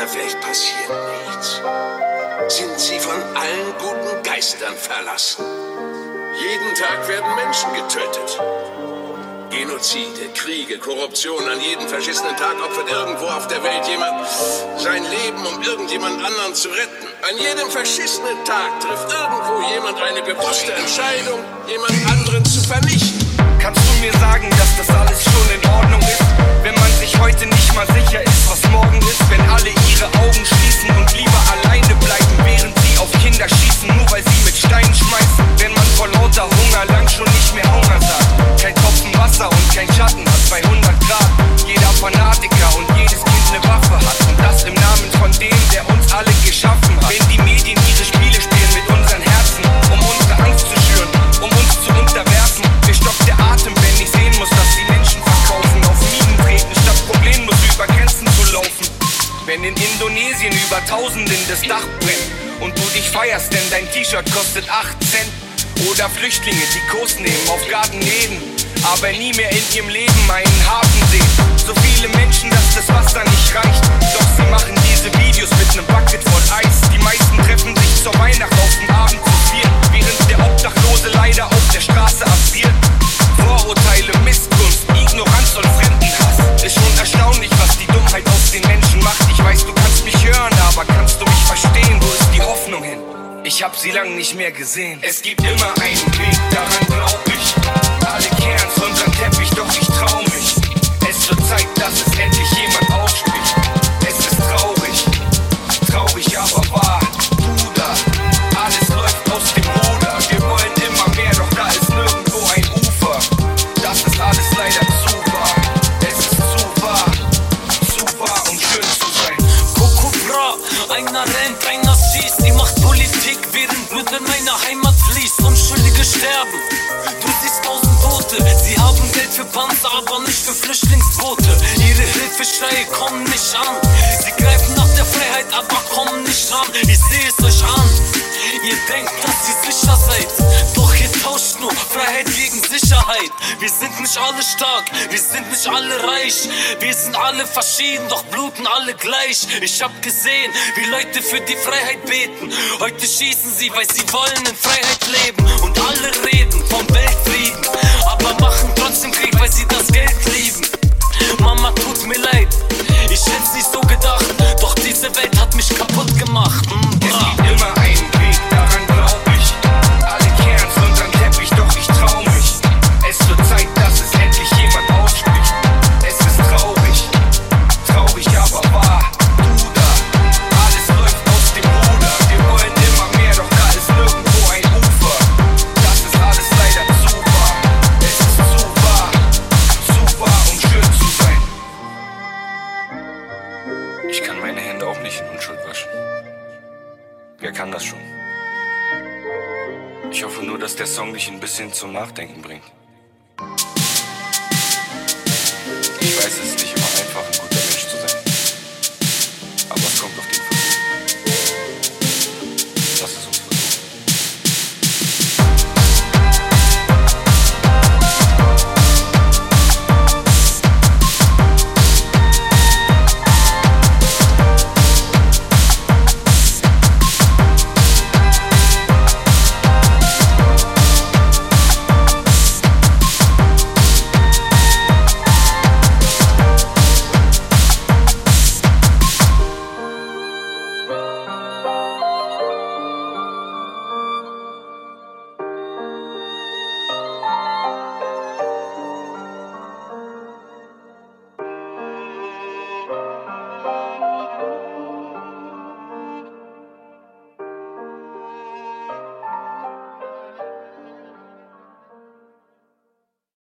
der Welt passiert nichts. Sind sie von allen guten Geistern verlassen. Jeden Tag werden Menschen getötet. Genozide, Kriege, Korruption. An jedem verschissenen Tag opfert irgendwo auf der Welt jemand sein Leben, um irgendjemand anderen zu retten. An jedem verschissenen Tag trifft irgendwo jemand eine bewusste Entscheidung, jemand anderen zu vernichten. Wenn in Indonesien über Tausenden das Dach brennt und du dich feierst, denn dein T-Shirt kostet 8 Cent. Oder Flüchtlinge, die Kurs nehmen auf Garten Eden, aber nie mehr in ihrem Leben einen Hafen sehen. So viele Menschen, dass das Ich weiß, du kannst mich hören, aber kannst du mich verstehen? Wo ist die Hoffnung hin? Ich hab sie lang nicht mehr gesehen. Es gibt immer einen Weg, daran glaub ich. Sterben, du siehst tausend Tote. Sie haben Geld für Panzer, aber nicht für Flüchtlingsboote. Ihre Hilfeschreie kommen nicht an. Sie greifen nach der Freiheit, aber kommen nicht ran. Ich sehe es euch an. Ihr denkt, dass ihr sicher seid, doch ihr tauscht nur Freiheit gegen Sicherheit. Wir sind nicht alle stark, wir sind nicht alle reich. Wir sind alle verschieden, doch bluten alle gleich. Ich hab gesehen, wie Leute für die Freiheit beten. Heute schießen sie, weil sie wollen in Freiheit leben. Und alle kann das schon? Ich hoffe nur, dass der Song dich ein bisschen zum Nachdenken bringt. Ich weiß es nicht.